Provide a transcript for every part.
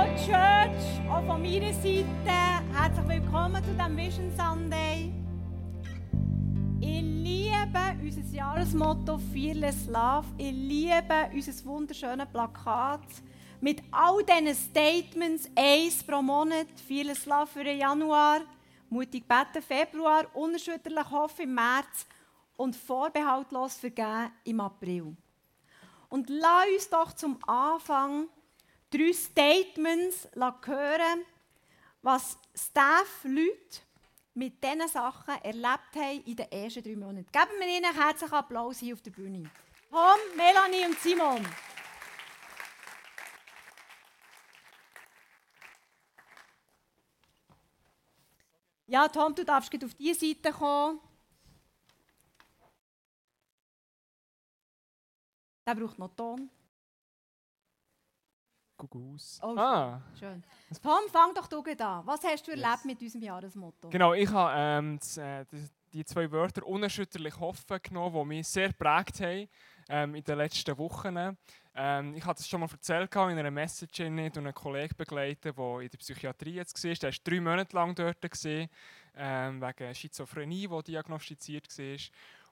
Hallo Church, auch von meiner Seite. Herzlich willkommen zu diesem Vision Sunday. Ich liebe unser Jahresmotto Fearless Love. Ich liebe unser wunderschönes Plakat mit all diesen Statements, eins pro Monat, Fearless Love für den Januar, mutig beten Februar, unerschütterlich hoffen im März und vorbehaltlos vergeben im April. Und lass uns doch zum Anfang drei Statements hören, was Staff-Leute mit diesen Sachen erlebt haben in den ersten drei Monaten. Geben wir ihnen einen herzlichen Applaus hier auf der Bühne. Tom, Melanie und Simon. Ja, Tom, du darfst auf diese Seite kommen. Der braucht noch Ton. Gugus. Oh, schön. ah. schön. Tom, fang doch du an. Was hast du erlebt mit unserem Jahresmotto? Genau, ich habe ähm, das, äh, die zwei Wörter unerschütterlich hoffen genommen, die mich sehr geprägt haben ähm, in den letzten Wochen. Ähm, ich hatte es schon mal erzählt in einer Message und einen Kollegen begleitet, der in der Psychiatrie jetzt war. Der war drei Monate lang dort, gewesen, ähm, wegen Schizophrenie, die diagnostiziert war.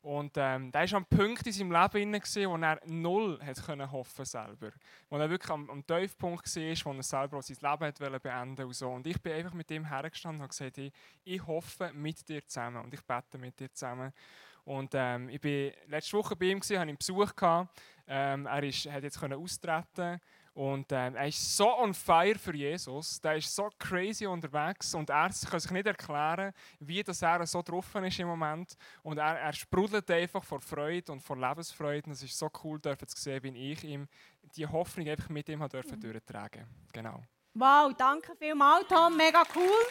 Und ähm, der war am Punkt in seinem Leben, gewesen, wo er null hat können hoffen selber. Wo er wirklich am, am Tiefpunkt war, wo er selber auch sein Leben hat beenden und so. Und ich bin einfach mit ihm hergestanden und gesagt, ich, ich hoffe mit dir zusammen und ich bete mit dir zusammen. Und ähm, ich bin letzte Woche bei ihm, gewesen, hatte ihn Besuch. Ähm, er ist, hat jetzt können austreten und ähm, er ist so on fire für Jesus. Der ist so crazy unterwegs und er kann sich nicht erklären, wie das er so drauf ist im Moment. Und er, er sprudelt einfach vor Freude und vor Lebensfreude. Und es ist so cool, dürfen zu sehen, wie ich ihm die Hoffnung einfach mit ihm habe dürfen durchtragen. Genau. Wow, danke vielmals, Tom. Mega cool.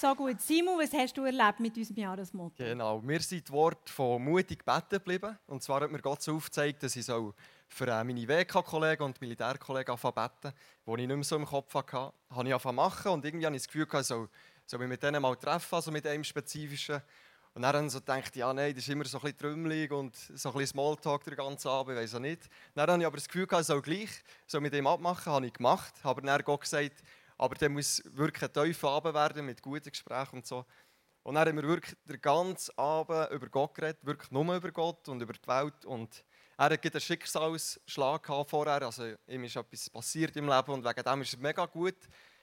So gut. Simon, was hast du erlebt mit unserem Jahresmotto? Genau, wir sind das Wort von mutig beten geblieben. Und zwar hat mir Gott so aufgezeigt, dass ich so für äh, meine WK-Kollegen und Militärkollegen anfangen beten, die ich nicht mehr so im Kopf hatte, habe ich angefangen machen und irgendwie habe ich das Gefühl, ich soll, mich mit denen mal treffen, also mit einem spezifischen. Und dann habe ich gedacht, ja nein, das ist immer so ein bisschen trümmelig und so ein bisschen Smalltalk den ganzen Abend, ich weiß auch nicht. Dann habe ich aber das Gefühl, ich soll gleich so mit dem abmachen, habe ich gemacht, habe dann Gott gesagt, aber der muss wirklich ein tiefer Abend werden mit guten Gesprächen und so. Und dann haben wir wirklich den ganzen Abend über Gott geredet, wirklich nur über Gott und über die Welt. Und er hatte einen Schicksalsschlag gehabt vorher, also ihm ist etwas passiert im Leben und wegen dem war es mega gut.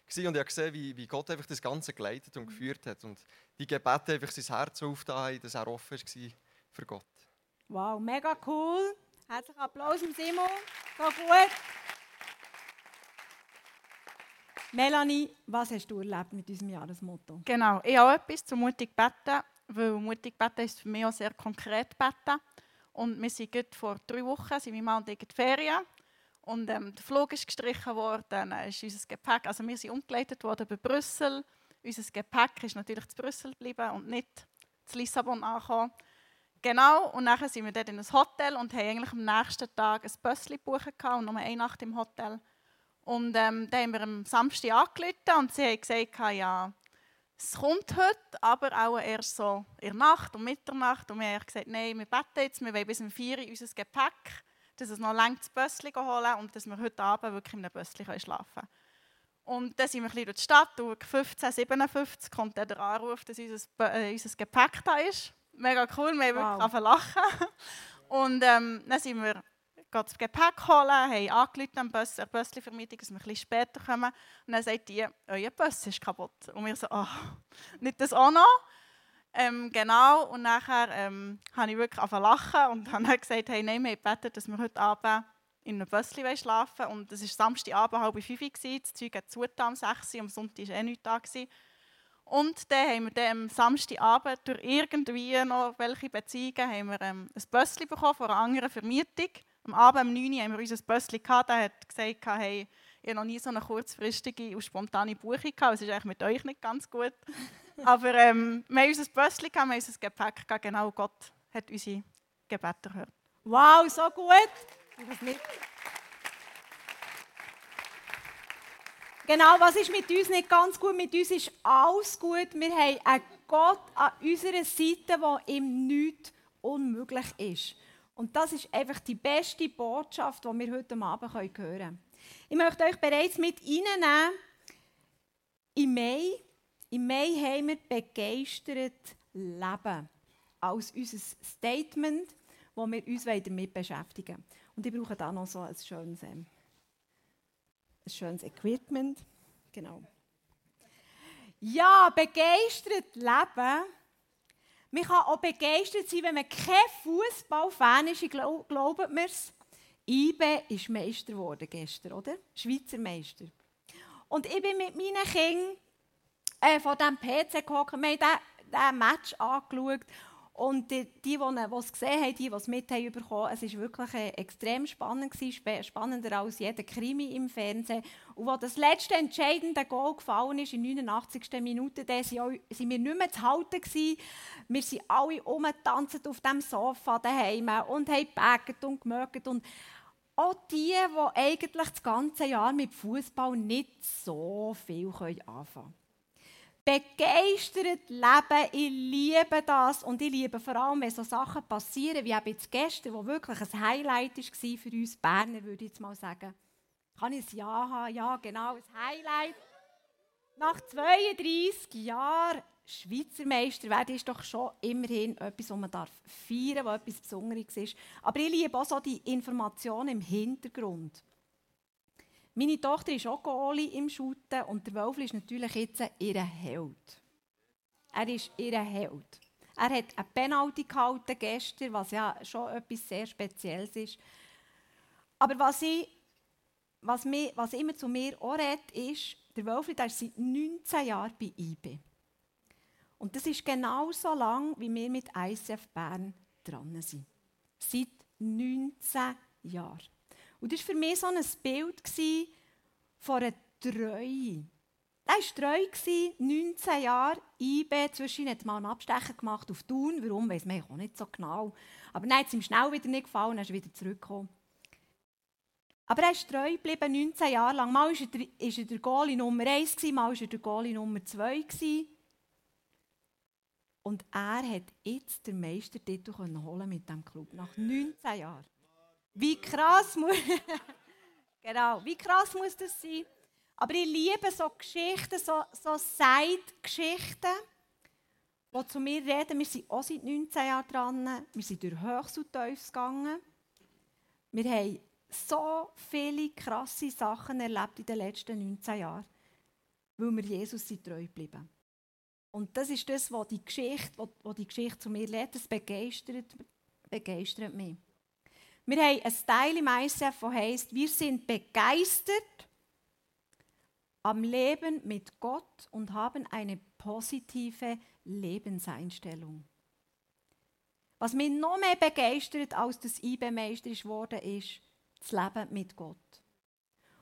Gewesen. Und ich habe gesehen, wie, wie Gott einfach das Ganze geleitet und geführt hat. Und die Gebete einfach sein Herz aufgetan dass er offen war für Gott. Wow, mega cool. Herzlichen Applaus Simon. So gut. Melanie, was hast du erlebt mit unserem Jahresmotto? Genau, ich habe etwas zu mutig beten, weil mutig beten ist für mich auch sehr konkret beten. Und wir sind vor drei Wochen, sind mein Mann und ich Ferien. Und ähm, der Flug ist gestrichen worden, dann ist unser Gepäck, also wir sind umgeleitet worden bei Brüssel. Unser Gepäck ist natürlich zu Brüssel geblieben und nicht zu Lissabon angekommen. Genau, und dann sind wir dort in ein Hotel und haben eigentlich am nächsten Tag ein Bössli gebucht und nur eine Nacht im Hotel. Und ähm, dann haben wir am Samstag angerufen und sie haben gesagt, ja, es kommt heute, aber auch erst so in der Nacht, um Mitternacht. Und wir haben gesagt, nein, wir beten jetzt, wir wollen bis um 4 Uhr unser Gepäck, dass es noch lange das Bössli holen und dass wir heute Abend wirklich in einem Bössli schlafen können. Und dann sind wir ein bisschen durch die Stadt, und 1557 kommt dann der Anruf, dass unser, äh, unser Gepäck da ist. Mega cool, wir haben Wow. wirklich lachen. Und ähm, dann sind wir gehen das Gepäck holen, haben angerufen am Bus, der Bössli-Vermietung, dass wir ein bisschen später kommen. Und dann sagt die, euer Bus ist kaputt. Und wir so, oh, nicht das auch noch? Ähm, genau, und nachher ähm, habe ich wirklich angefangen lachen und habe dann gesagt, hey, nein, wir haben gebeten, dass wir heute Abend in einem Bössli schlafen wollen. Und es war Samstagabend halb fünf, Uhr, das Zeug hat zugetan um sechs am Sonntag war eh nichts da. Gewesen. Und dann haben wir dann am Samstagabend durch irgendwie noch welche Beziehungen haben wir, ähm, ein Bössli bekommen von einer anderen Vermietung. Am Abend um 9 Uhr haben wir unser Bössli gehabt. Der hat gesagt, hey, ich habe noch nie so eine kurzfristige und spontane Buchung gehabt. Es ist eigentlich mit euch nicht ganz gut. Aber ähm, wir haben unser Bössli gehabt, wir haben unser Gepäck gehabt. Genau, Gott hat unsere Gebete gehört. Wow, so gut. Genau, was ist mit uns nicht ganz gut? Mit uns ist alles gut. Wir haben einen Gott an unserer Seite, der ihm nichts unmöglich ist. Und das ist einfach die beste Botschaft, die wir heute Abend hören können. Ich möchte euch bereits mit reinnehmen. Im Mai, im Mai haben wir begeistert Leben als unser Statement, wo wir uns damit beschäftigen. Und ich brauche da noch so ein schönes, ähm, ein schönes Equipment. Genau. Ja, begeistert leben man kann auch begeistert sein, wenn man kein Fußballfan ist. Glaubt mir es. IBE ist Meister geworden gestern, oder? Schweizer Meister. Und ich bin mit meinen Kindern äh, von diesem PC gekommen. Wir haben diesen Match angeschaut. Und die, die, die es gesehen haben, die, die es mit haben bekommen, es war wirklich äh, extrem spannend, gewesen, spannender als jeder Krimi im Fernsehen. Und als das letzte entscheidende Goal gefallen ist, in der 89. Minute, da waren wir nicht mehr zu halten. Gewesen. Wir sind alle umgetanzt auf dem Sofa daheim und haben gebackt und gemögt. Und auch die, die eigentlich das ganze Jahr mit Fußball nicht so viel anfangen können begeistert leben. Ich liebe das und ich liebe vor allem, wenn so Sachen passieren, wie jetzt gestern, wo wirklich ein Highlight war für uns Berner, würde ich jetzt mal sagen. Kann ich ein Ja haben? Ja, genau, ein Highlight. Nach 32 Jahren Schweizer Meister werden ist doch schon immerhin etwas, was man darf feiern darf, was etwas Besonderes ist. Aber ich liebe auch so die Informationen im Hintergrund. Meine Tochter ist auch Goalie im Shooten und der Wölfli ist natürlich jetzt ihr Held. Er ist ihr Held. Er hat eine Penalty gehalten gestern, was ja schon etwas sehr Spezielles ist. Aber was, ich, was, mir, was immer zu mir auch redet, ist, der Wölfli der ist seit 19 Jahren bei IB. Und das ist genau so lang, wie wir mit ICF Bern dran sind. Seit 19 Jahren. Und das war für mich so ein Bild von einer Treue. Er war treu, 19 Jahre, IB, zwischen hat mal einen Abstecher gemacht auf Thun, warum, weiß man auch nicht so genau. Aber dann hat es ihm schnell wieder nicht gefallen, er ist wieder zurückgekommen. Aber er ist treu geblieben, 19 Jahre lang. Mal war er, der, er der Goalie Nummer 1, mal war er der Goalie Nummer 2. Und er hat jetzt den Meistertitel holen mit diesem Club, nach 19 Jahren. Wie krass muss, genau, wie krass muss das sein? Aber ich liebe so Geschichten, so, so Side-Geschichten, die zu mir reden. Wir sind auch seit 19 Jahren dran. Wir sind durch Höchst und Tiefs gegangen. Wir haben so viele krasse Sachen erlebt in den letzten 19 Jahren, weil wir Jesus sind treu geblieben. Und das ist das, was die Geschichte, was die Geschichte zu mir lädt. Das begeistert, begeistert mich. Wir haben ein Teil im ICF, das heisst, wir sind begeistert am Leben mit Gott und haben eine positive Lebenseinstellung. Was mich noch mehr begeistert als das IB-Meister ist worden, ist das Leben mit Gott.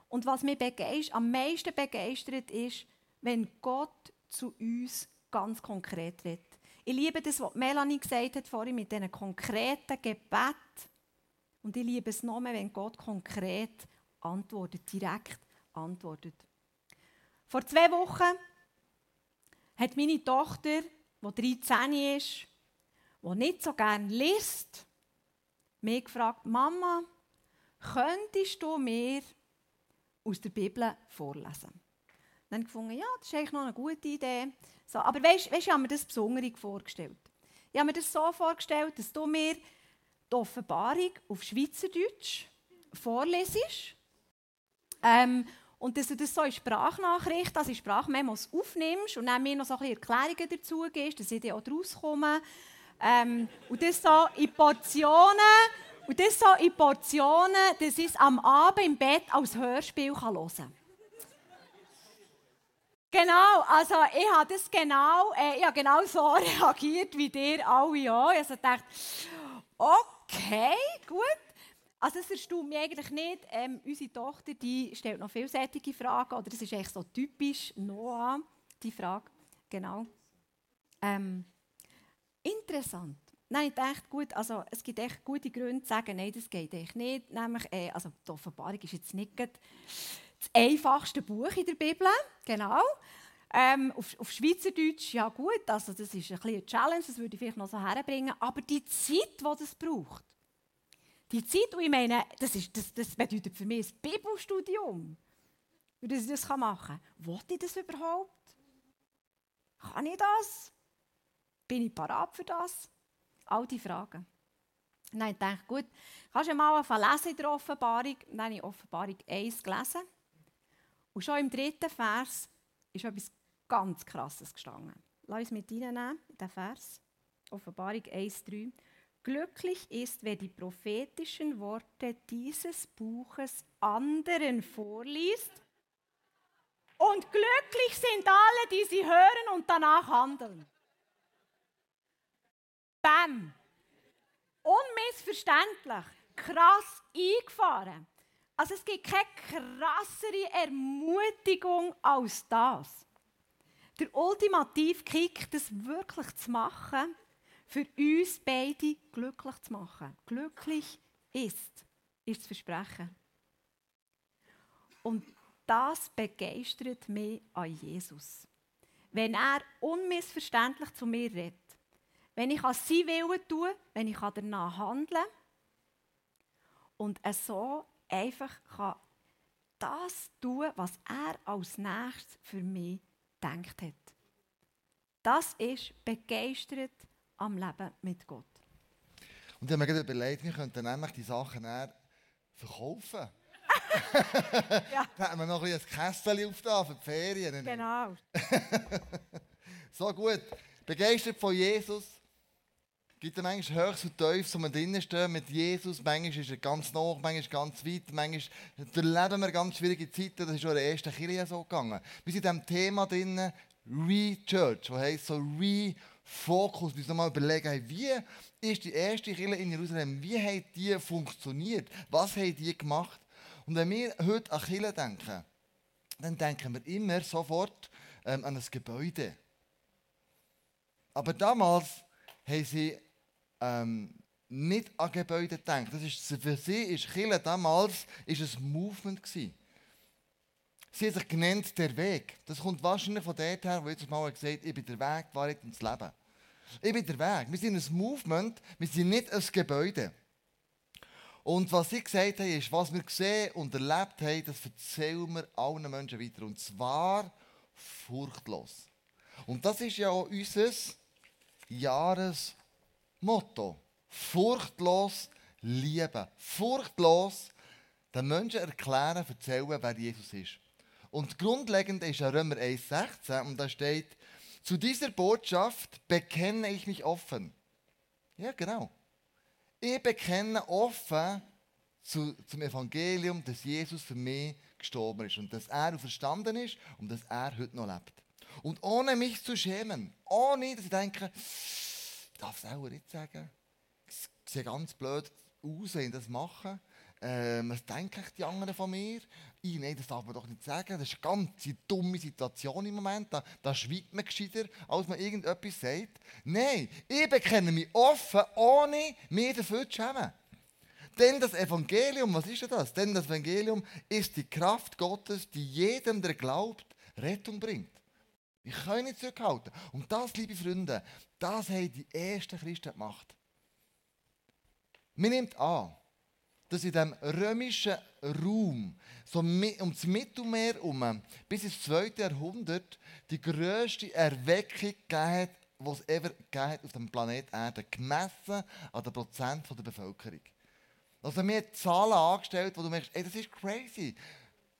Und was mich am meisten begeistert ist, wenn Gott zu uns ganz konkret redet. Ich liebe das, was Melanie gesagt hat vorhin mit diesen konkreten Gebeten und ich liebe es noch mehr, wenn Gott konkret antwortet, direkt antwortet. Vor zwei Wochen hat meine Tochter, die 13 ist, die nicht so gerne liest, mich gefragt, Mama, könntest du mir aus der Bibel vorlesen? Dann habe gefunden, ja, das ist eigentlich noch eine gute Idee. So, aber weißt du, ich habe mir das Besonderes vorgestellt. Ich habe mir das so vorgestellt, dass du mir die Offenbarung auf Schweizerdeutsch vorlesest. Ähm, und dass du das so in Sprachnachricht, also in Sprachmemos aufnimmst und dann mir noch so ein bisschen Erklärungen dazu gibst, dass ich dann auch daraus komme. Ähm, und das so in Portionen, und das so in Portionen, dass ich es am Abend im Bett als Hörspiel hören kann. Genau, also ich habe das genau, äh, ich habe genau so reagiert wie dir alle auch. Ich habe gedacht, okay, Okay, gut. Also es erstaunt mich eigentlich nicht. Ähm, unsere Tochter die stellt noch vielseitige Fragen. Oder es ist echt so typisch Noah, die Frage. Genau. Ähm, interessant. Nein, ich dachte, gut, also es gibt echt gute Gründe zu sagen, nein, das geht echt nicht. Nämlich, äh, also die Offenbarung ist jetzt nicht das einfachste Buch in der Bibel. Genau. Ähm, auf, auf Schweizerdeutsch, ja gut, also das ist ein eine Challenge, das würde ich vielleicht noch so herbringen. Aber die Zeit, die das braucht, Die Zeit, und ich meine, das, ist, das, das bedeutet für mich ein Bibelstudium, wie ich das machen kann. Wollte ich das überhaupt? Kann ich das? Bin ich parat für das? All diese Fragen. Dann ich dachte, gut, kannst du mal lesen in der Offenbarung? Dann habe ich Offenbarung 1 gelesen. Und schon im dritten Vers ist etwas ganz Krasses gestanden. Lass uns mit reinnehmen, in den Vers. Offenbarung 1,3. Glücklich ist, wer die prophetischen Worte dieses Buches anderen vorliest. Und glücklich sind alle, die sie hören und danach handeln. Bam! Unmissverständlich, krass eingefahren. Also es gibt keine krassere Ermutigung als das. Der ultimative Kick, das wirklich zu machen, für uns beide glücklich zu machen. Glücklich ist, ist das Versprechen. Und das begeistert mich an Jesus. Wenn er unmissverständlich zu mir redet, wenn ich an sein Willen tue, wenn ich danach kann und so einfach kann das tun, was er als nächstes für mich denkt hat. Das ist begeistert am Leben mit Gott. Und ich habe mir gerade überlegt, wir könnten nämlich die Sachen verkaufen. ja. da haben wir noch ein, Kästchen auf für die Ferien. Genau. so gut. Begeistert von Jesus. Gibt es manchmal Höchst und Tiefs, wo wir drinnen stehen mit Jesus. Manchmal ist er ganz nah, manchmal ganz weit. Manchmal erleben wir ganz schwierige Zeiten. Das ist schon in der ersten Kirche so gegangen. Wir sind in diesem Thema drinnen, Re-Church, das heisst so Re-Focus. Wir müssen mal überlegen, wie ist die erste Kirche in Jerusalem, wie hat die funktioniert? Was haben die gemacht? Und wenn wir heute an Kirche denken, dann denken wir immer sofort ähm, an ein Gebäude. Aber damals haben sie ähm, nicht an Gebäude denkt. Das ist, für sie ist Kirche damals ist ein Movement gewesen. Sie hat sich genannt der Weg. Das kommt wahrscheinlich von dort her, wo jetzt mal gesagt ich bin der Weg, die Wahrheit ins Leben. Ich bin der Weg. Wir sind ein Movement, wir sind nicht ein Gebäude. Und was sie gesagt haben, ist, was wir gesehen und erlebt haben, das erzählen wir allen Menschen weiter. Und zwar furchtlos. Und das ist ja auch unser Jahres Motto. Furchtlos lieben. Furchtlos den Menschen erklären, erzählen, wer Jesus ist. Und grundlegend ist ja Römer 1,16 und da steht, zu dieser Botschaft bekenne ich mich offen. Ja, genau. Ich bekenne offen zu, zum Evangelium, dass Jesus für mich gestorben ist und dass er verstanden ist und dass er heute noch lebt. Und ohne mich zu schämen, ohne dass ich denke, darf es auch nicht sagen. Es sieht ganz blöd aus, wenn das mache. Ähm, was denken die anderen von mir? Ich, nein, das darf man doch nicht sagen. Das ist eine ganz dumme Situation im Moment. Da, da schweigt man gescheiter, als man irgendetwas sagt. Nein, ich bekenne mich offen, ohne mich dafür zu schämen. Denn das Evangelium, was ist denn das? Denn das Evangelium ist die Kraft Gottes, die jedem, der glaubt, Rettung bringt. Ich kann nicht zurückhalten. Und das, liebe Freunde, das haben die ersten Christen gemacht. Man nimmt an, dass in dem römischen Raum, so das Mittelmeer herum, bis ins 2. Jahrhundert, die grösste Erweckung gegeben hat, die es ever gegeben hat auf dem Planeten Erde, gemessen an den Prozent der Bevölkerung. Also mir Zahlen angestellt, wo du merkst, ey, das ist crazy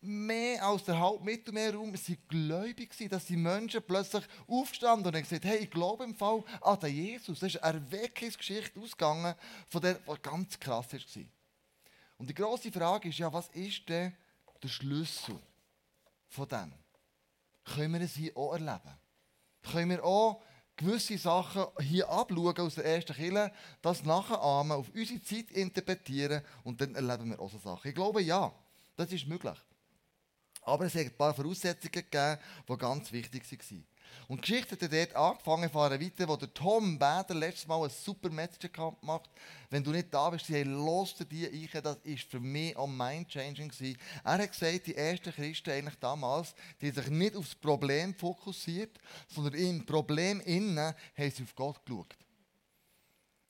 mehr als der halbe Mittelmeerraum sind gläubig gewesen, dass die Menschen plötzlich aufgestanden und gesagt, hey, ich glaube im Fall an den Jesus. Das ist eine Erweckungsgeschichte ausgegangen, von der, die ganz krass war. Und die grosse Frage ist ja, was ist denn der Schlüssel von dem? Können wir es hier auch erleben? Können wir auch gewisse Sachen hier abschauen aus der ersten Kille, das nachahmen, auf unsere Zeit interpretieren und dann erleben wir auch so Sachen? Ich glaube, ja, das ist möglich. Aber es hat ein paar Voraussetzungen gegeben, die ganz wichtig waren. Und die Geschichte hat dort angefangen, fahren weiter, wo der Tom Bader letztes Mal ein super Message gemacht Wenn du nicht da bist, hey, los dir die ein, das war für mich auch mind-changing. Er hat gesagt, die ersten Christen eigentlich damals, die sich nicht auf das Problem fokussiert, sondern im Problem innen haben sie auf Gott geschaut.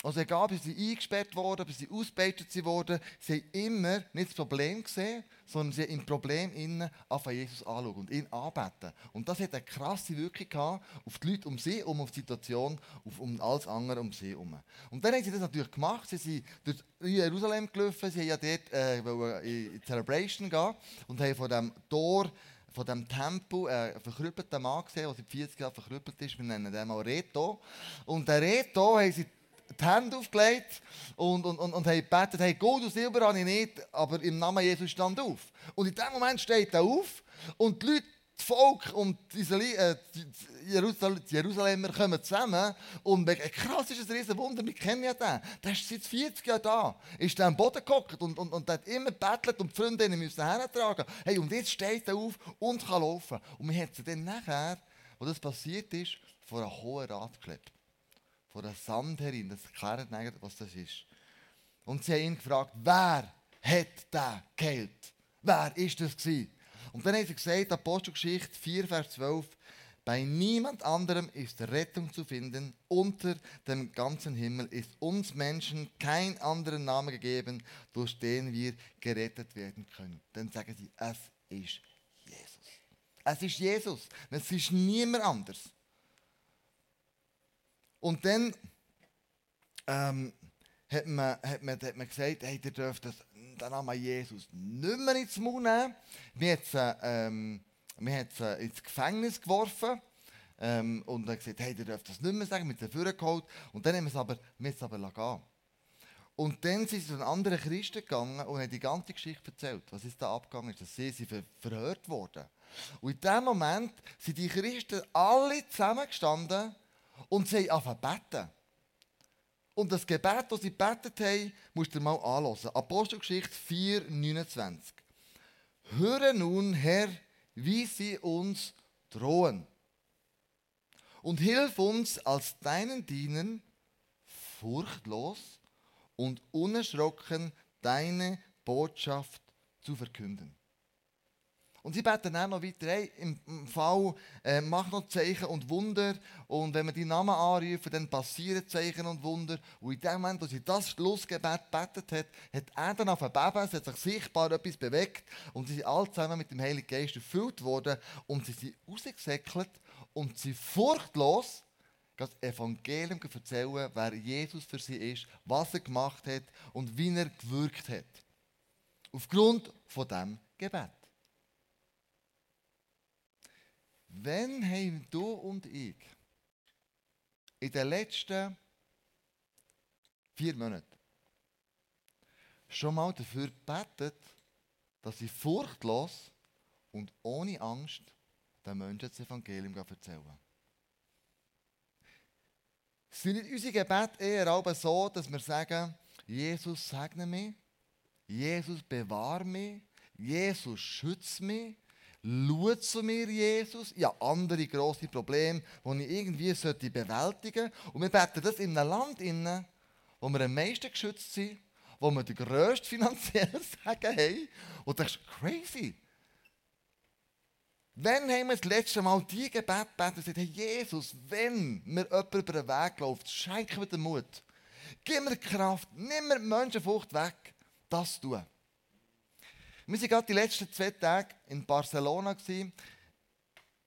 Also egal, ob sie eingesperrt wurden, ob sie ausgebeutet wurden, sie haben immer nicht das Problem gesehen, sondern sie haben im Problem innen auf Jesus anschauen und ihn anbeten. Und das hat eine krasse Wirkung gehabt auf die Leute um sie um, auf die Situation, auf, um alles andere um sie herum. Und dann haben sie das natürlich gemacht. Sie sind durch Jerusalem gelaufen, sie haben ja dort äh, in Celebration gehen und haben von dem Tor von dem Tempel äh, verkrüppelten Mann gesehen, der seit 40 Jahren verkrüppelt ist. Wir nennen den mal Reto. Und der Reto haben sie die Hände aufgelegt und, und, und, und haben gebetet, hey, Gold und Silber habe ich nicht, aber im Namen Jesus stand auf. Und in dem Moment steht er auf und die Leute, das Volk und äh, die Jerusalemer kommen zusammen und krass ist ein riesen Wunder, wir kennen ja den. Der ist seit 40 Jahren da, ist am Boden gehockt und, und, und hat immer bettelt und die Freundinnen müssen hertragen. Hey, und jetzt steht er auf und kann laufen. Und wir haben sie dann nachher, wo das passiert ist, vor einem hohen Rat geklebt von der Sandherrin. Das erklärt eigentlich, was das ist. Und sie haben ihn gefragt, wer hat den geheilt? Wer ist das gewesen? Und dann hat sie gesagt, Apostelgeschichte 4, Vers 12, bei niemand anderem ist Rettung zu finden. Unter dem ganzen Himmel ist uns Menschen kein anderer Name gegeben, durch den wir gerettet werden können. Dann sagen sie, es ist Jesus. Es ist Jesus. Es ist niemand anders. Und dann ähm, hat, man, hat, man, hat man gesagt, hey, ihr dürft das, den Namen Jesus nicht mehr ins Mund nehmen. Wir haben sie, ähm, wir haben sie ins Gefängnis geworfen. Ähm, und dann gesagt, hey, ihr dürft das nicht mehr sagen, mit den Führern geholt. Und dann haben wir es aber, wir es aber gehen. Und dann sind sie zu einen anderen Christen gegangen und haben die ganze Geschichte erzählt, was ist da abgegangen ist, dass sie, sie ver verhört wurden. Und in dem Moment sind die Christen alle zusammengestanden und sie haben angefangen beten. Und das Gebet, das sie gebetet haben, musst du mal anhören. Apostelgeschichte 4, 29. Höre nun, Herr, wie sie uns drohen. Und hilf uns als deinen Dienern, furchtlos und unerschrocken deine Botschaft zu verkünden. Und sie beten dann noch weiter, hey, im Fall, äh, mach noch Zeichen und Wunder. Und wenn wir die Namen anrufen, dann passieren Zeichen und Wunder. Und in dem Moment, wo sie das Schlussgebet betet hat, hat er dann auf Beben, es hat sich sichtbar etwas bewegt. Und sie sind alle zusammen mit dem Heiligen Geist erfüllt worden. Und sie sind rausgesäckelt und sie furchtlos das Evangelium erzählen, wer Jesus für sie ist, was er gemacht hat und wie er gewirkt hat. Aufgrund von dem Gebet. Wenn haben du und ich in den letzten vier Monaten schon mal dafür gebetet, dass ich furchtlos und ohne Angst den Menschen das Evangelium erzählen Sind nicht unsere Gebete eher aber so, dass wir sagen, Jesus segne mich, Jesus bewahre mich, Jesus schütze mich, Schau zu mir, Jesus. Ich habe andere grosse Probleme, die ich irgendwie bewältigen sollte. Und wir beten das in einem Land, inne, wo wir am meisten geschützt sind, wo wir den grössten finanziellen Sagen haben. Und das ist crazy. Wann haben wir das letzte Mal die Gebet gebeten und gesagt, hey Jesus, wenn mir jemand über den Weg läuft, schenk mir den Mut. Gib mir Kraft, nimm mir die Menschenfurcht weg. Das tun. Wir waren gerade die letzten zwei Tage in Barcelona. Wir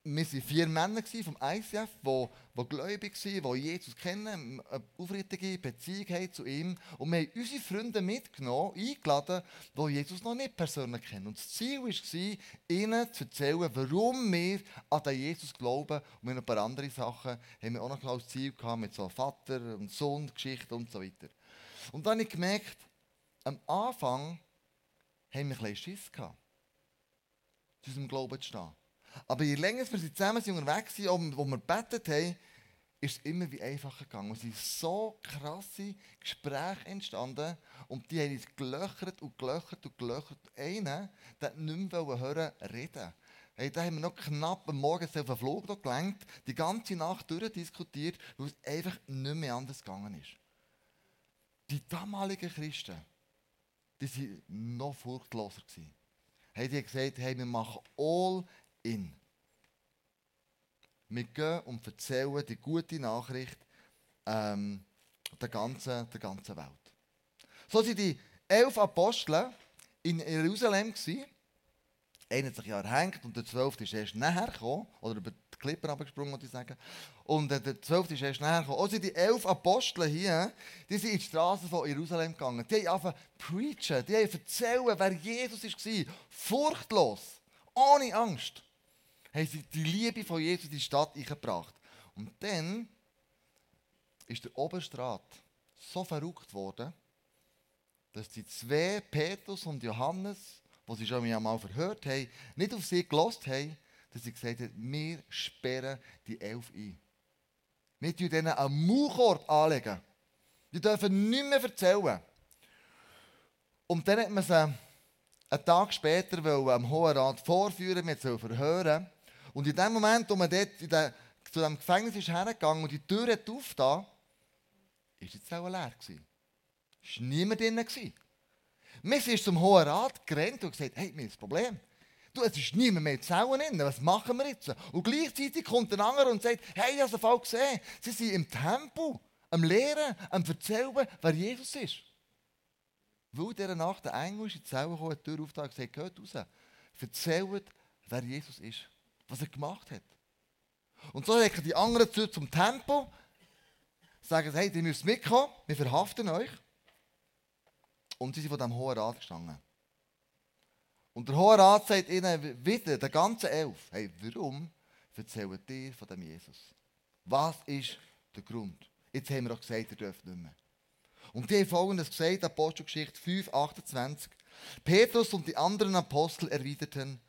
waren vier Männer vom ICF, die, gläubig waren, die Jesus kennen, eine aufrichtige Beziehung haben zu ihm. Und wir haben unsere Freunde mitgenommen, eingeladen, die Jesus noch nicht persönlich kennen. Und das Ziel war, ihnen zu erzählen, warum wir an den Jesus glauben. Und wir ein paar andere Sachen haben wir auch noch als Ziel gehabt, mit so Vater- und Sohn-Geschichte und so weiter. Und dann habe ich gemerkt, am Anfang haben wir ein bisschen Schiss gehabt, zu unserem Glauben zu stehen. Aber je länger wir zusammen sind unterwegs sind, wo wir gebetet haben, ist es immer wie einfacher gegangen. Es sind so krasse Gespräche entstanden und die haben uns gelöchert und gelöchert und gelöchert. Einer, der nicht mehr hören reden. Hey, da haben wir noch knapp am Morgen auf den Flug gelenkt, die ganze Nacht durchdiskutiert, weil es einfach nicht mehr anders gegangen ist. Die damaligen Christen, die waren noch furchtloser. Haben die gesagt, hey, wir machen all in. Wir gehen und erzählen die gute Nachricht ähm, der ganzen, der ganzen Welt. So waren die elf Apostel in Jerusalem. Gewesen. Einer hat sich ja erhängt und der zwölfte ist erst nachher gekommen, oder die Klippen abgesprungen, muss ich sagen. Und äh, der zwölfte ist erst nachher gekommen. Also die elf Apostel hier, die sind in die Straßen von Jerusalem gegangen. Die haben einfach preachen, die haben erzählen, wer Jesus war. Furchtlos, ohne Angst. Haben sie die Liebe von Jesus in die Stadt eingebracht. Und dann ist der Oberstrat so verrückt worden, dass die zwei, Petrus und Johannes, die sie schon einmal verhört haben, nicht auf sie gelost haben, dass sie gesagt haben, wir sperren die Elf ein. Wir tun ihnen einen Maulkorb anlegen. Die dürfen nichts mehr erzählen. Und dann hat man sie einen Tag später am Hohen Rat vorführen, wir sollen verhören. Und in dem Moment, wo man dort den, zu dem Gefängnis ist hergegangen und die Tür hat aufgetan, ist die Zelle leer gewesen. Es war niemand drin. Wir sind zum Hohen Rat gerannt und gesagt, hey, wir haben ein Problem. Du, es ist niemand mehr in Zellen drin. Was machen wir jetzt? Und gleichzeitig kommt ein anderer und sagt, hey, ich habe den Fall gesehen. Sie sind im Tempel, am Lehren, am Erzählen, wer Jesus ist. Weil dieser Nacht der Engel ist in die Zelle gekommen, die Tür aufgetan und gesagt, geht raus. Erzählt, wer Jesus ist. Was er gemacht hat. Und so recken die anderen zu zum Tempel, sagen, hey, ihr müsst mitkommen, wir verhaften euch. Und sie sind von dem Hohen Rat gestanden. Und der Hohe Rat sagt ihnen wieder, der ganze Elf, hey, warum erzählt ihr von dem Jesus? Was ist der Grund? Jetzt haben wir auch gesagt, ihr dürft nicht mehr. Und die haben folgendes gesagt, Apostelgeschichte 5, 28. Petrus und die anderen Apostel erwiderten,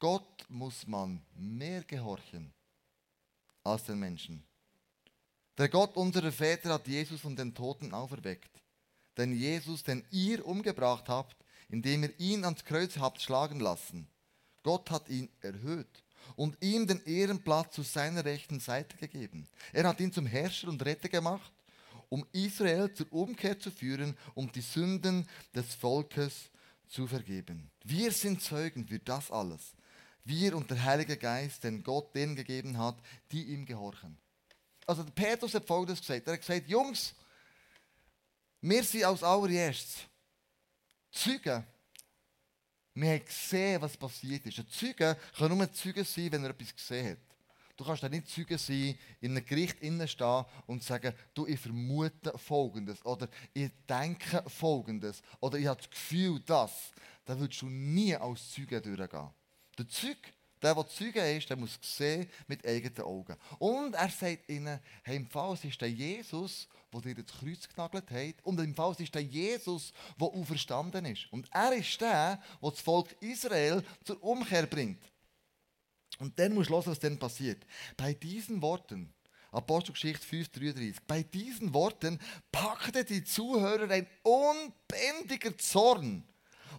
Gott muss man mehr gehorchen als den Menschen. Der Gott unserer Väter hat Jesus von den Toten auferweckt. Denn Jesus, den ihr umgebracht habt, indem ihr ihn ans Kreuz habt schlagen lassen, Gott hat ihn erhöht und ihm den Ehrenplatz zu seiner rechten Seite gegeben. Er hat ihn zum Herrscher und Retter gemacht, um Israel zur Umkehr zu führen, um die Sünden des Volkes zu vergeben. Wir sind Zeugen für das alles. Wir und der Heilige Geist, den Gott denen gegeben hat, die ihm gehorchen. Also der Petrus hat folgendes gesagt. Er hat gesagt, Jungs, wir sind als allererstes Zeugen. Wir haben gesehen, was passiert ist. Ein Zeuge kann nur ein Zeuge sein, wenn er etwas gesehen hat. Du kannst dann nicht Zeuge sein, in einem Gericht stehen und sagen, du, ich vermute Folgendes oder ich denke Folgendes oder ich habe das Gefühl, dass. Da würdest du nie als Zeuge durchgehen. Der Zeug der, der Zeuge ist, der muss sehen mit eigenen Augen. Und er sagt ihnen, hey, im Fall es ist der Jesus, der dir das Kreuz genagelt hat. Und im Fall es ist der Jesus, der auferstanden ist. Und er ist der, der das Volk Israel zur Umkehr bringt. Und dann musst du hören, was dann passiert. Bei diesen Worten, Apostelgeschichte 5,33, bei diesen Worten packte die Zuhörer ein unbändiger Zorn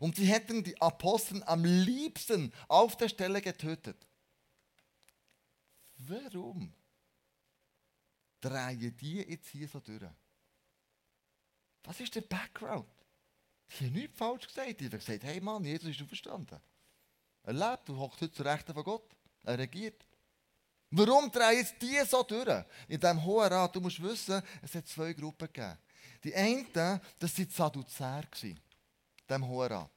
und sie hätten die Apostel am liebsten auf der Stelle getötet. Warum drehen die jetzt hier so durch? Was ist der Background? Die haben nichts falsch gesagt. Die haben gesagt, hey Mann, Jesus ist verstanden. Er lebt, du hockst heute zur Rechten von Gott. Er regiert. Warum drehen jetzt die so durch? In diesem Hohen Rat, du musst wissen, es hat zwei Gruppen gegeben. Die einen, das waren die Sadduzäer dem Hohen Rat.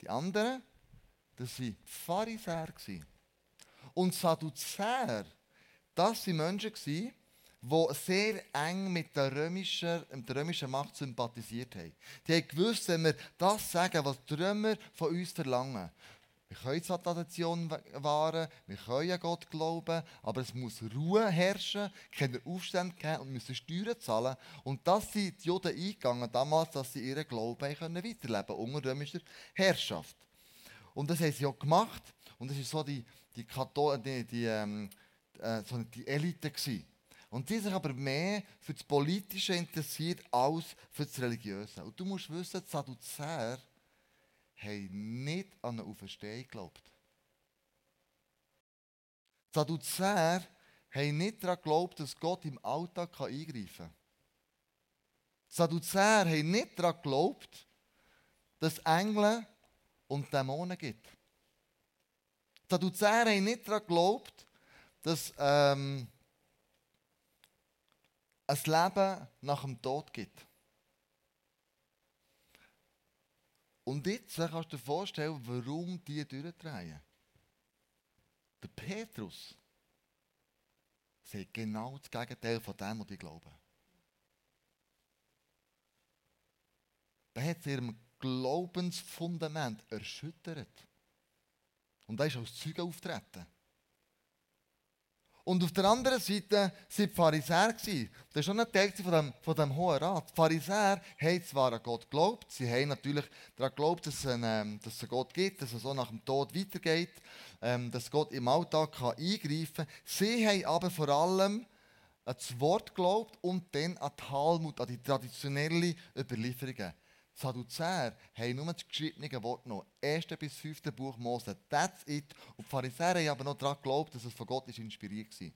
Die anderen, das waren Pharisäer. Und Sadduzäer, das waren Menschen, die sehr eng mit der römischen, der römischen Macht sympathisiert haben. Die haben gewusst, wenn wir das sagen, was die Römer von uns verlangen, wir können zwar Tradition wahren, wir können an Gott glauben, aber es muss Ruhe herrschen, keine Aufstände geben und müssen Steuern zahlen. Und das sind die Juden eingegangen damals, dass sie ihren Glauben können weiterleben können, unter römischer Herrschaft. Und das haben sie auch gemacht. Und das war so die, die, Kathol die, die, ähm, äh, die Elite. Gewesen. Und die sich aber mehr für das Politische interessiert als für das Religiöse. Und du musst wissen, die Sadduzäer haben nicht an eine Auferstehung geglaubt. Die Sadduzäer haben nicht daran geglaubt, dass Gott im Alltag eingreifen kann. Die Sadduzäer haben nicht daran geglaubt, dass es Engel und Dämonen gibt. Die Sadduzäer haben nicht daran geglaubt, dass, ähm, ein Leben nach dem Tod gibt. Und jetzt kannst du dir vorstellen, warum die durchdrehen. Der Petrus sagt genau das Gegenteil von dem, was die glauben. Der hat ihrem Glaubensfundament erschüttert. Und da ist als Zeuge auftreten. Und auf der anderen Seite waren die Pharisäer. Das war schon ein Teil von dem, von dem Hohen Rat. Die Pharisäer haben zwar an Gott geglaubt, sie haben natürlich daran geglaubt, dass es, einen, ähm, dass es einen Gott gibt, dass es so nach dem Tod weitergeht, ähm, dass Gott im Alltag kann eingreifen kann. Sie haben aber vor allem an das Wort geglaubt und dann an die Talmud, an die traditionellen Überlieferungen. Sadduzäer haben nur das geschriebene Wort noch. 1. bis 5. Buch Mose. That's it. Und die Pharisäer haben aber noch daran geglaubt, dass es von Gott ist inspiriert war.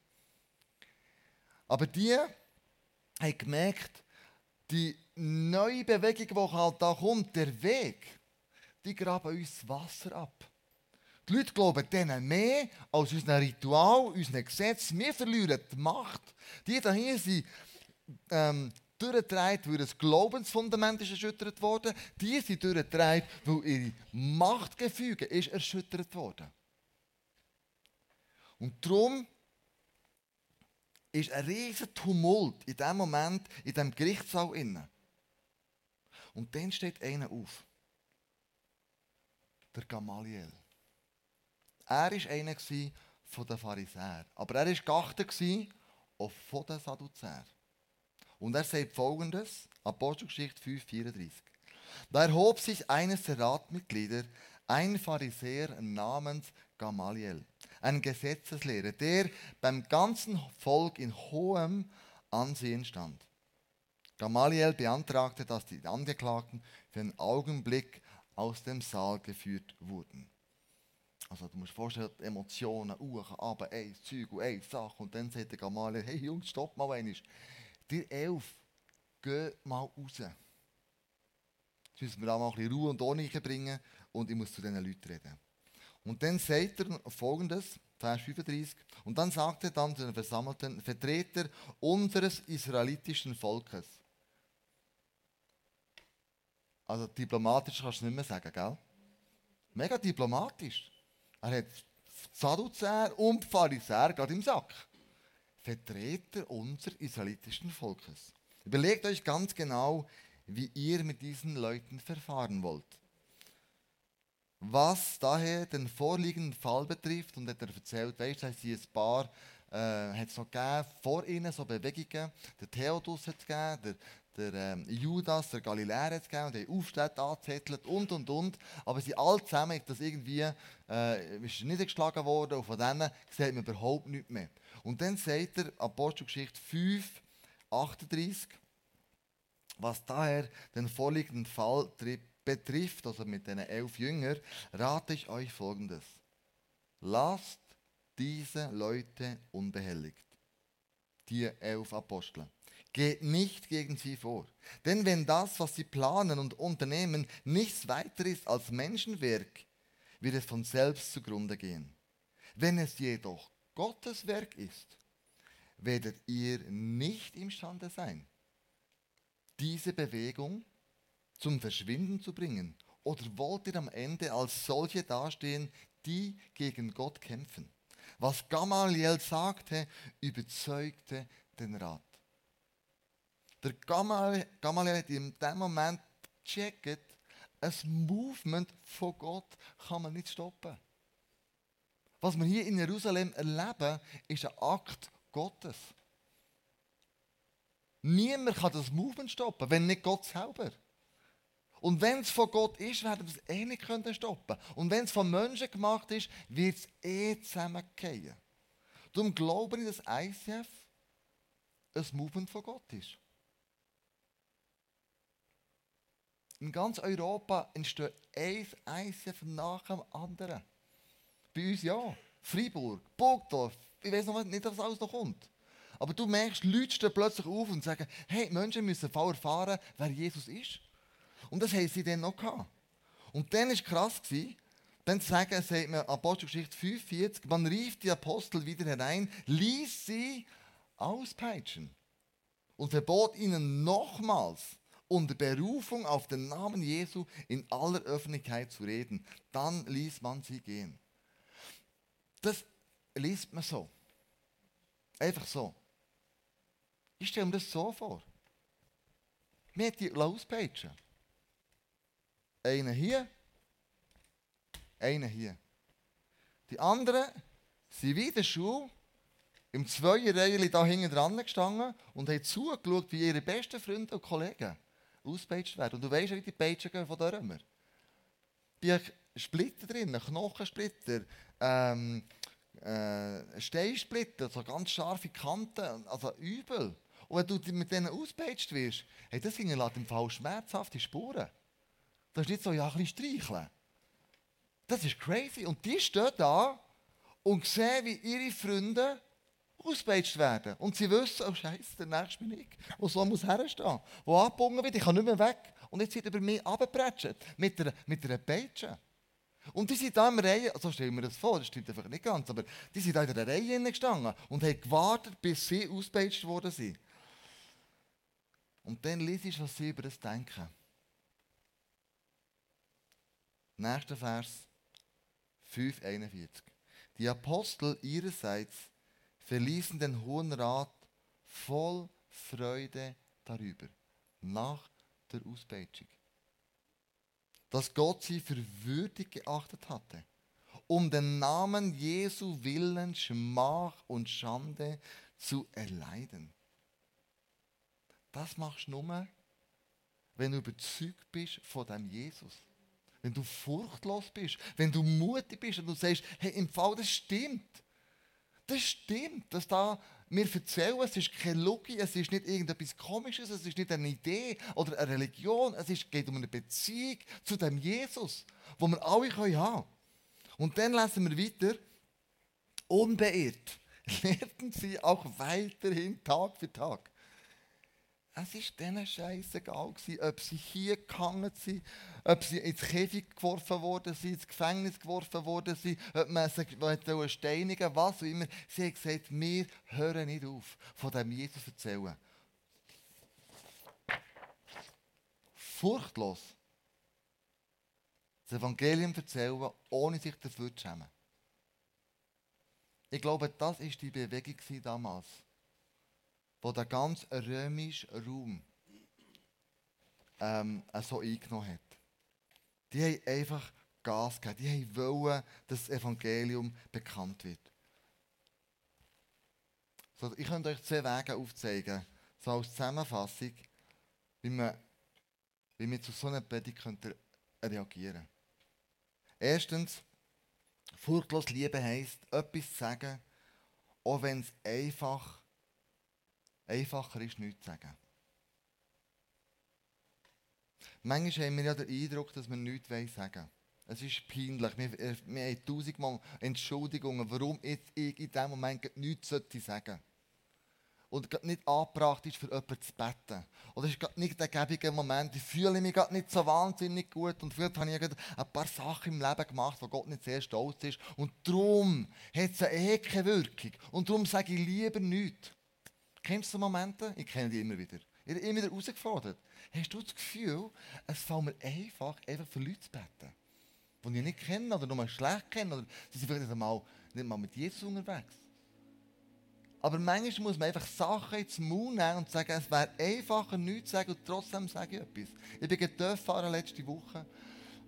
Aber die haben gemerkt, die neue Bewegung, die halt da kommt, der Weg, die graben uns das Wasser ab. Die Leute glauben denen mehr als unser Ritual, unser Gesetz. Wir verlieren die Macht. Die hier sind ähm, durchgetragen, weil das Glaubensfundament ist erschüttert worden. Die sind durchgetragen, weil ihre Machtgefüge ist erschüttert worden. Und darum ist ein riesiger Tumult in dem Moment, in dem Gerichtssaal innen. Und dann steht einer auf. Der Gamaliel. Er war einer von den Pharisäern. Aber er war geachtet von den Sadduzäern. Und er sagt folgendes, Apostelgeschichte 5,34. Da erhob sich eines der Ratmitglieder, ein Pharisäer namens Gamaliel, ein Gesetzeslehrer, der beim ganzen Volk in hohem Ansehen stand. Gamaliel beantragte, dass die Angeklagten für einen Augenblick aus dem Saal geführt wurden. Also du musst vorstellen, Emotionen, Uhren, aber ein Zeug und Sache. Und dann sagt der Gamaliel, hey Jungs, stopp mal einmal. Die elf, geh mal raus. Jetzt müssen wir auch mal ein bisschen Ruhe und Ordnung bringen und ich muss zu diesen Leuten reden. Und dann sagt er folgendes, Vers 35, und dann sagte dann zu den versammelten Vertreter unseres israelitischen Volkes. Also diplomatisch kannst du nicht mehr sagen, gell? Mega diplomatisch. Er hat Sadduzäer und Pharisäer gerade im Sack. Vertreter unseres israelitischen Volkes. Überlegt euch ganz genau, wie ihr mit diesen Leuten verfahren wollt. Was daher den vorliegenden Fall betrifft, und hat er erzählt, weißt du, es ein paar äh, hat es noch gegeben, vor ihnen so Bewegungen. Der Theodus hat es gegeben, der, der ähm, Judas, der Galiläer hat es gegeben, die Aufstädte angezettelt und und und. Aber sie alle zusammen das irgendwie äh, ist niedergeschlagen worden und von denen sieht man überhaupt nichts mehr. Und dann sagt er, Apostelgeschichte 5, 38, was daher den vorliegenden Fall betrifft, also mit den elf Jüngern, rate ich euch folgendes. Lasst diese Leute unbehelligt, die elf Apostel. Geht nicht gegen sie vor. Denn wenn das, was sie planen und unternehmen, nichts weiter ist als Menschenwerk, wird es von selbst zugrunde gehen. Wenn es jedoch Gottes Werk ist, werdet ihr nicht imstande sein, diese Bewegung zum Verschwinden zu bringen? Oder wollt ihr am Ende als solche dastehen, die gegen Gott kämpfen? Was Gamaliel sagte, überzeugte den Rat. Der Gamaliel, hat in dem Moment gecheckt, ein Movement von Gott kann man nicht stoppen. Was wir hier in Jerusalem erleben, ist ein Akt Gottes. Niemand kann das Movement stoppen, wenn nicht Gott selber. Und wenn es von Gott ist, werden wir es eh nicht können stoppen. Und wenn es von Menschen gemacht ist, wird es eh zusammengehen. Darum glaube ich, dass ICF ein Movement von Gott ist. In ganz Europa entsteht ein ICF nach dem anderen. Bei uns ja. Freiburg, Burgdorf, ich weiß noch nicht, was alles noch kommt. Aber du merkst, Leute stehen plötzlich auf und sagen, hey, Menschen müssen voll erfahren, wer Jesus ist. Und das haben sie dann noch gehabt. Und dann war es krass, dann sagen, sagt man Apostelgeschichte 45, man rief die Apostel wieder herein, ließ sie auspeitschen und verbot ihnen nochmals unter Berufung auf den Namen Jesu in aller Öffentlichkeit zu reden. Dann ließ man sie gehen. Das liest man so. Einfach so. Ich stelle mir das so vor. Wir haben die auspeitschen. Einer hier, einer hier. Die anderen sind wie der Schule im Zweierreihe da hinten dran gestanden und haben zugeschaut, wie ihre besten Freunde und Kollegen ausgepeitscht werden. Und du weißt ja, wie die Peitschen gehen von der Römer. Die Splitter drin, Knochensplitter, ähm, äh, Steinsplitter, so ganz scharfe Kanten, also übel. Und wenn du mit denen ausgepeitscht wirst, hey, das hinterlässt im Fall schmerzhafte Spuren. Das ist nicht so, ja, ein bisschen streicheln. Das ist crazy. Und die stehen da und sehen, wie ihre Freunde ausgepeitscht werden. Und sie wissen, oh Scheiße, der nächste bin ich, der so muss herstehen, der abgebunden wird, ich kann nicht mehr weg. Und jetzt wird über mich abgepretscht mit einer, mit einer Peitsche. Und die sind da in der Reihe, so stellen wir das vor, das stimmt einfach nicht ganz, aber die sind da in der Reihe gestanden und haben gewartet, bis sie ausgepeitscht worden sind. Und dann liest ich, was sie über das denken. Nächster Vers 5,41. Die Apostel ihrerseits verließen den Hohen Rat voll Freude darüber, nach der Auspeitschung, dass Gott sie für würdig geachtet hatte, um den Namen Jesu willen Schmach und Schande zu erleiden. Das machst du nur, wenn du überzeugt bist von dem Jesus. Wenn du furchtlos bist, wenn du mutig bist und du sagst, hey, im Fall, das stimmt. Das stimmt, dass da wir erzählen, es ist keine Logik, es ist nicht irgendetwas Komisches, es ist nicht eine Idee oder eine Religion, es ist, geht um eine Beziehung zu dem Jesus, wo wir alle haben können. Und dann lesen wir weiter, unbeirrt lehrten sie auch weiterhin Tag für Tag es war denen scheißegal, ob sie hier gehangen sind, ob sie ins Käfig geworfen worden sind, ins Gefängnis geworfen worden sind, ob man sie steinigen was auch immer. Sie haben gesagt, wir hören nicht auf, von dem Jesus erzählen. Furchtlos. Das Evangelium erzählen, ohne sich dafür zu schämen. Ich glaube, das war die Bewegung damals wo der ganze römische Raum ähm, so eingenommen hat. Die haben einfach Gas gegeben. Die wollen, dass das Evangelium bekannt wird. So, ich könnte euch zwei Wege aufzeigen, so als Zusammenfassung, wie man, wie man zu so einer Predigt könnte Erstens, furchtlos Liebe heisst, etwas zu sagen, auch wenn es einfach Einfacher ist nichts zu sagen. Manchmal haben wir ja den Eindruck, dass wir nichts sagen wollen. Es ist peinlich. Wir, äh, wir haben tausendmal Entschuldigungen, warum jetzt ich in diesem Moment nichts sagen sollte. Und nicht angebracht ist, für jemanden zu beten. Oder es ist nicht der gebige Moment, ich fühle mich nicht so wahnsinnig gut und vielleicht habe ich ein paar Sachen im Leben gemacht, wo Gott nicht sehr stolz ist. Und darum hat es eh keine Wirkung. Und darum sage ich lieber nichts. Kennst du Momente? Ich kenne die immer wieder. Ich habe immer wieder herausgefordert. Hast du das Gefühl, es fällt mir einfach, einfach für Leute zu beten, die ich nicht kenne oder nur schlecht kenne oder sie sind vielleicht mal, nicht mal mit Jesus unterwegs. Aber manchmal muss man einfach Sachen ins Mund nehmen und sagen, es wäre einfacher, nichts zu sagen und trotzdem sage ich etwas. Ich bin gefahren letzte Woche,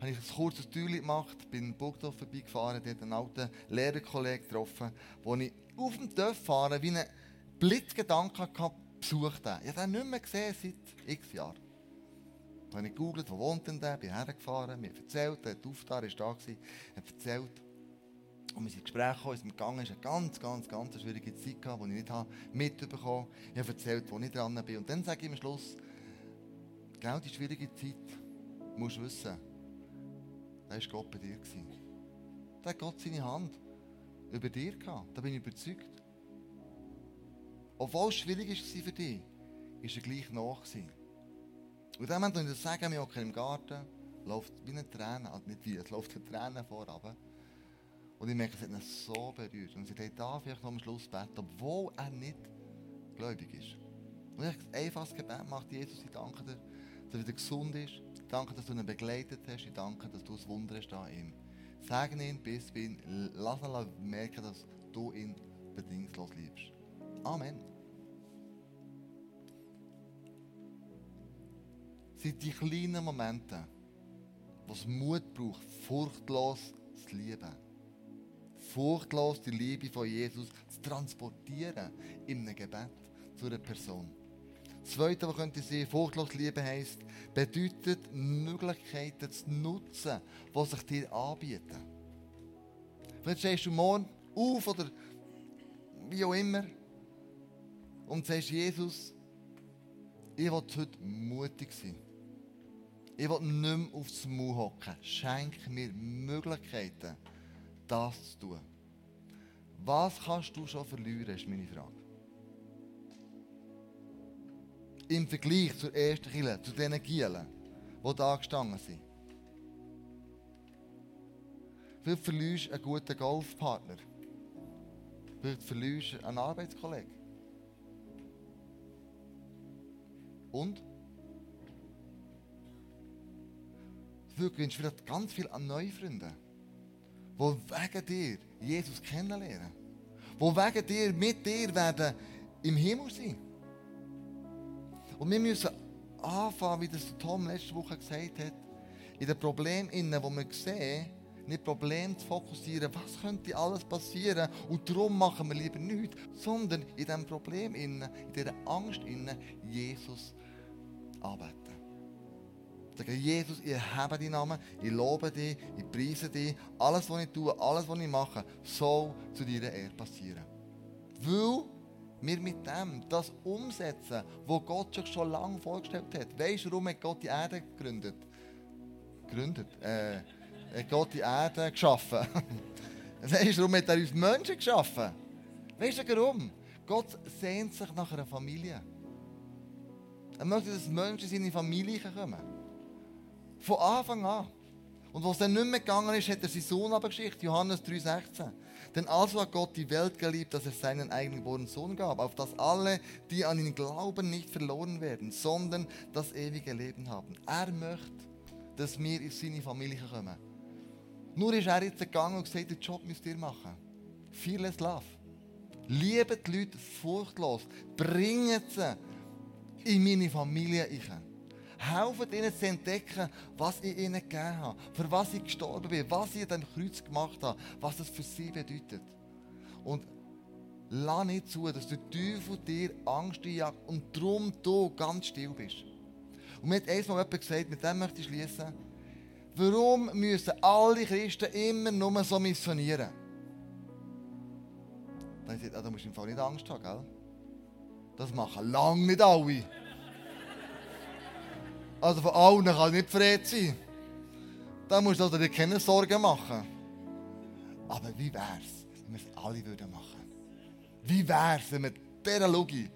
habe ich ein kurzes Türchen gemacht, bin in Burgdorf vorbeigefahren, dort einen alten Lehrerkollegen getroffen, wo ich auf dem Dörf fahren wie eine Blitzgedanken gehabt, besucht den. Ich habe ihn nicht mehr gesehen seit x Jahren. Dann habe ich gegoogelt, wo wohnt denn der, bin hergefahren, mir erzählt, der Auftar war da, hat erzählt. Und wir sind ins Gespräch gekommen, sind gegangen, es war eine ganz, ganz, ganz schwierige Zeit, gehabt, die ich nicht mitbekommen habe. Ich habe erzählt, wo ich dran bin. Und dann sage ich am Schluss, genau die schwierige Zeit, musst du wissen, da war Gott bei dir. Da hat Gott seine Hand über dir gehabt, da bin ich überzeugt. Obwohl es schwierig war für dich, war er gleich nach. Und dann, wenn ich sagen, wir hocken im Garten, läuft wie eine Träne, also nicht wie, es läuft eine Träne vorab. Und ich merke, es hat ihn so berührt. Und sie sagt, darf ich noch am Schluss beten, obwohl er nicht gläubig ist. Und ich ein einfaches Gebet macht Jesus, ich danke dir, dass er wieder gesund ist. Ich danke, dass du ihn begleitet hast. Ich danke, dass du das Wunder hast an ihm. Segne ihn, bis wir ihn, lass ihn merken, dass du ihn bedingungslos liebst. Amen. Sind die kleinen Momente, wo es Mut braucht, furchtlos zu lieben. Furchtlos die Liebe von Jesus zu transportieren in einem Gebet zu einer Person. Das Zweite, was könnte sein, furchtlos lieben heisst, bedeutet Möglichkeiten zu nutzen, die sich dir anbieten. Vielleicht stehst du morgen auf oder wie auch immer und sagst, Jesus, ich will heute mutig sein. Ich will nicht mehr aufs Maul hocken. Schenk mir Möglichkeiten, das zu tun. Was kannst du schon verlieren, ist meine Frage. Im Vergleich zur ersten Kille, zu den Gielen, die da gestanden sind. Vielleicht verlierst du einen guten Golfpartner. Vielleicht verlierst du einen Arbeitskollegen. Und? Du gewinnst vielleicht ganz viel an neue Freunde, die wegen dir Jesus kennenlernen. Die wegen dir, mit dir werden im Himmel sein. Und wir müssen anfangen, wie das Tom letzte Woche gesagt hat, in den Problemen, die wir sehen, nicht Probleme zu fokussieren, was könnte alles passieren und darum machen wir lieber nichts, sondern in diesem Problem, in dieser Angst, Jesus anbeten. Sagen, Jesus, ich habe deinen Namen, ich lobe dich, ich preise dich. Alles, was ich tue, alles, was ich mache, soll zu deiner Ehre passieren. Weil wir mit dem das umsetzen, was Gott schon, schon lange vorgestellt hat. Weißt du, warum hat Gott die Erde gegründet? Gegründet? Äh, hat Gott die Erde geschaffen. weißt du, warum hat er uns Menschen geschaffen? Weißt du warum? Gott sehnt sich nach einer Familie. Er möchte, dass Menschen in seine Familie kommen. Von Anfang an. Und was dann nicht mehr gegangen ist, hat er seinen Sohn abgeschickt, Johannes 3,16. Denn also hat Gott die Welt geliebt, dass er seinen eigengeborenen Sohn gab, auf dass alle, die an ihn glauben, nicht verloren werden, sondern das ewige Leben haben. Er möchte, dass wir in seine Familie kommen. Nur ist er jetzt gegangen und gesagt, den Job müsst ihr machen. Fearless Love. Liebe die Leute furchtlos. Bringen sie in meine Familie rein. Helfen ihnen zu entdecken, was ich ihnen gegeben habe, für was ich gestorben bin, was ich an dem Kreuz gemacht habe, was das für sie bedeutet. Und lass nicht zu, dass der Teufel dir Angst einjagt und darum du ganz still bist. Und mir hat einmal jemand gesagt, mit dem möchte ich schließen, warum müssen alle Christen immer nur so missionieren? Dann ich gesagt, ah, da musst du im Fall nicht Angst haben, gell? Das machen lange nicht alle. Also von allen kann nicht befreit sein. Da musst du also dir keine Sorgen machen. Aber wie wäre es, wenn wir es alle würden machen Wie wäre es, wenn wir dieser Logik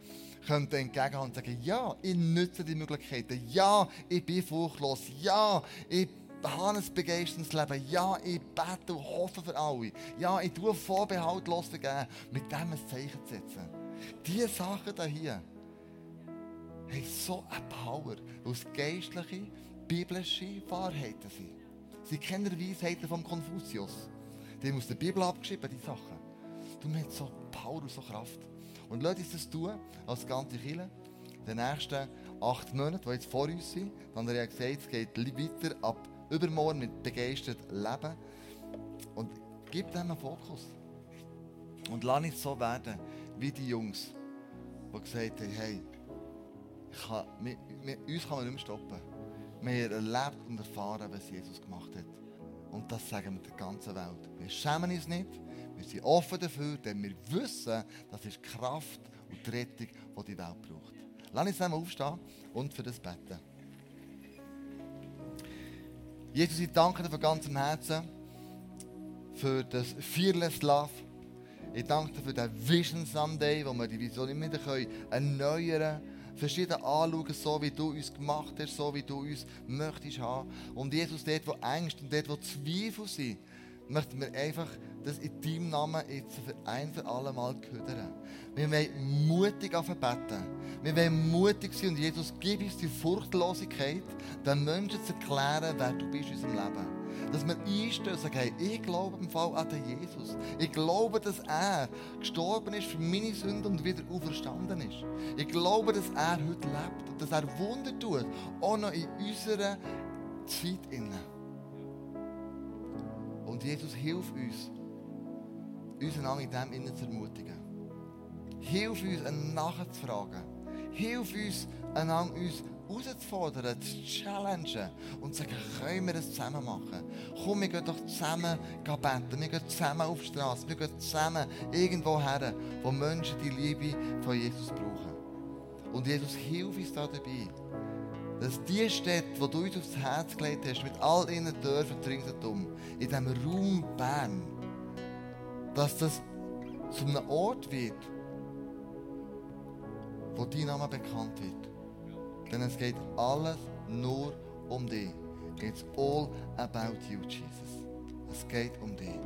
könnten entgegenhaben und sagen, ja, ich nutze die Möglichkeiten. Ja, ich bin furchtlos. Ja, ich habe ein begeisterndes Leben. Ja, ich bete und hoffe für alle. Ja, ich tue vorbehaltlos vergeben, mit dem ein Zeichen zu setzen. Diese Sachen hier, haben so eine Power, weil es geistliche, biblische Wahrheiten sind. Sie kennen Weisheiten von Konfuzius. Die haben aus der Bibel abgeschrieben, die Sachen. Du hast so Power und so Kraft. Und lasst uns das tun, als ganze Kirche, den nächsten acht Monaten, die jetzt vor uns sind. Dann hat er gesagt, es geht weiter ab übermorgen mit begeistert Leben. Und gib dem einen Fokus. Und lass nicht so werden wie die Jungs, die gesagt haben, hey, kann, wir, wir, uns kann man nicht mehr stoppen. Wir haben erlebt und erfahren, was Jesus gemacht hat. Und das sagen wir der ganzen Welt. Wir schämen uns nicht, wir sind offen dafür, denn wir wissen, das ist Kraft und die Rettung, die die Welt braucht. Lass uns zusammen aufstehen und für das beten. Jesus, ich danke dir von ganzem Herzen für das Fearless Love. Ich danke dir für den Vision Sunday, wo wir die Vision immer wieder erneuern können verschieden anschauen, so wie du uns gemacht hast, so wie du uns möchtest haben. Und Jesus, dort, wo Ängste und dort, wo Zweifel sind, möchten wir einfach das in deinem Namen jetzt für ein für alle Mal hören. Wir wollen mutig beten. Wir wollen mutig sein und Jesus, gib uns die Furchtlosigkeit, den Menschen zu erklären, wer du bist in unserem Leben. Dass wir einstehen und sagen, ich glaube im Fall an den Jesus. Ich glaube, dass er gestorben ist für meine Sünden und wieder auferstanden ist. Ich glaube, dass er heute lebt und dass er Wunder tut, auch noch in unserer Zeit. Und Jesus, hilf uns, uns in dem innen zu ermutigen. Hilf uns, einen nachzufragen. Hilf uns, einander uns herauszufordern, zu challengen und zu sagen, können wir das zusammen machen? Komm, wir gehen doch zusammen beten, wir gehen zusammen auf die Straße, wir gehen zusammen irgendwo her, wo Menschen die Liebe von Jesus brauchen. Und Jesus, hilf uns da dabei, dass die Städte, die du uns aufs Herz gelegt hast, mit all ihren Dörfern ringsherum, in diesem Raum Bern, dass das zu einem Ort wird, wo dein Name bekannt wird. Denn es geht alles nur um dich. It's all about you, Jesus. Es geht um dich.